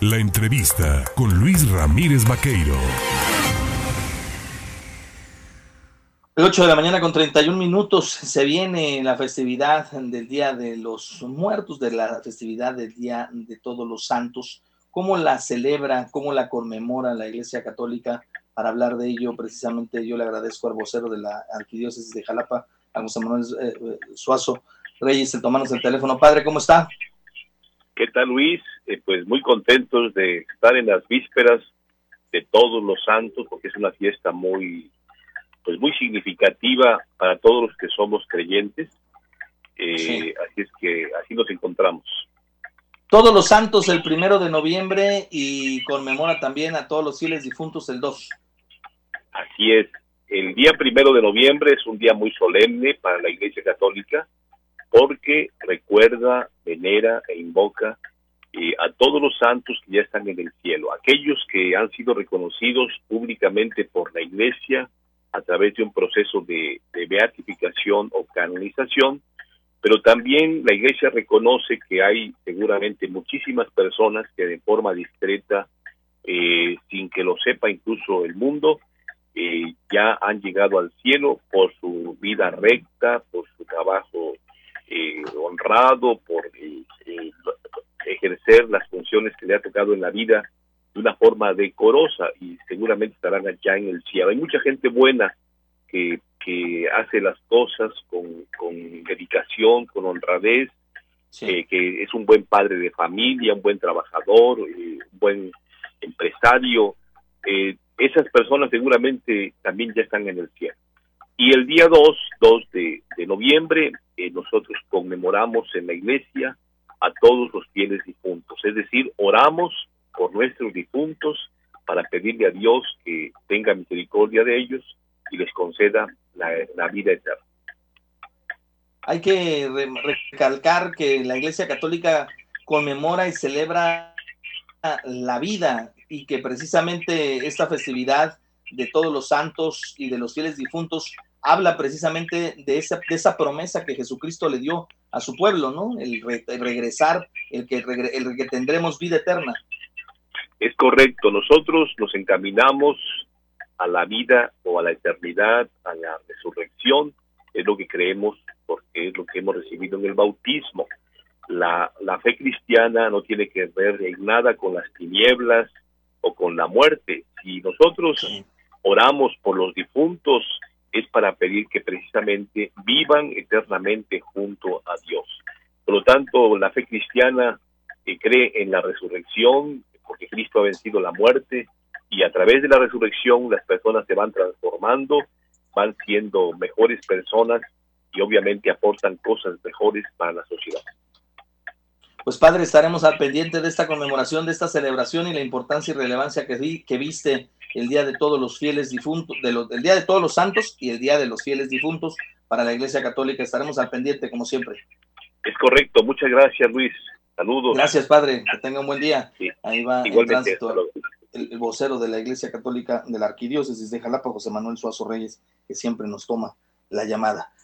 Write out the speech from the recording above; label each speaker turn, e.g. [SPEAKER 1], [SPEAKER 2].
[SPEAKER 1] La entrevista con Luis Ramírez Vaqueiro.
[SPEAKER 2] El 8 de la mañana con 31 minutos se viene la festividad del Día de los Muertos, de la festividad del Día de Todos los Santos. ¿Cómo la celebra, cómo la conmemora la Iglesia Católica? Para hablar de ello, precisamente yo le agradezco al vocero de la Arquidiócesis de Jalapa, a José Manuel eh, eh, Suazo Reyes, el tomarnos el teléfono. Padre, ¿cómo está?
[SPEAKER 3] ¿Qué tal, Luis? Eh, pues muy contentos de estar en las vísperas de todos los santos, porque es una fiesta muy pues muy significativa para todos los que somos creyentes. Eh, así es que así nos encontramos.
[SPEAKER 2] Todos los santos el primero de noviembre y conmemora también a todos los fieles difuntos el 2.
[SPEAKER 3] Así es. El día primero de noviembre es un día muy solemne para la Iglesia Católica porque recuerda, venera e invoca eh, a todos los santos que ya están en el cielo, aquellos que han sido reconocidos públicamente por la Iglesia a través de un proceso de, beatificación o canonización, pero también la Iglesia reconoce que hay seguramente muchísimas personas que de forma discreta, eh, sin que lo sepa incluso el mundo, eh, ya han llegado al cielo por su vida recta, por su trabajo eh, honrado, por ejercer las funciones que le ha tocado en la vida de una forma decorosa y seguramente estarán allá en el cielo. Hay mucha gente buena que, que hace las cosas con, con dedicación, con honradez, eh, que es un buen padre de familia, un buen trabajador, eh, un buen empresario. Eh, esas personas seguramente también ya están en el cielo. Y el día 2, 2 de, de noviembre, nosotros conmemoramos en la iglesia a todos los fieles difuntos, es decir, oramos por nuestros difuntos para pedirle a Dios que tenga misericordia de ellos y les conceda la, vida eterna.
[SPEAKER 2] Hay que recalcar que la Iglesia Católica conmemora y celebra la vida y que precisamente esta festividad de todos los santos y de los fieles difuntos habla precisamente de esa, de esa promesa que Jesucristo le dio a su pueblo, ¿no? El, regresar, el que, el que tendremos vida eterna.
[SPEAKER 3] Es correcto, nosotros nos encaminamos a la vida o a la eternidad, a la resurrección, es lo que creemos porque es lo que hemos recibido en el bautismo. La, la fe cristiana no tiene que ver en nada con las tinieblas o con la muerte. Si nosotros oramos por los difuntos, es para pedir que precisamente vivan eternamente junto a Dios. Por lo tanto, la fe cristiana que cree en la resurrección, porque Cristo ha vencido la muerte, y a través de la resurrección las personas se van transformando, van siendo mejores personas y obviamente aportan cosas mejores para la sociedad.
[SPEAKER 2] Pues padre, estaremos al pendiente de esta conmemoración, de esta celebración y la importancia y relevancia que, que viste el Día de todos los fieles difuntos, de los, el Día de todos los santos y el Día de los fieles difuntos para la Iglesia Católica. Estaremos al pendiente, como siempre.
[SPEAKER 3] Es correcto. Muchas gracias, Luis. Saludos.
[SPEAKER 2] Gracias, padre. Que tenga un buen día. Ahí va el tránsito. El, vocero de la Iglesia Católica de la Arquidiócesis de Jalapa, José Manuel Suazo Reyes, que siempre nos toma la llamada.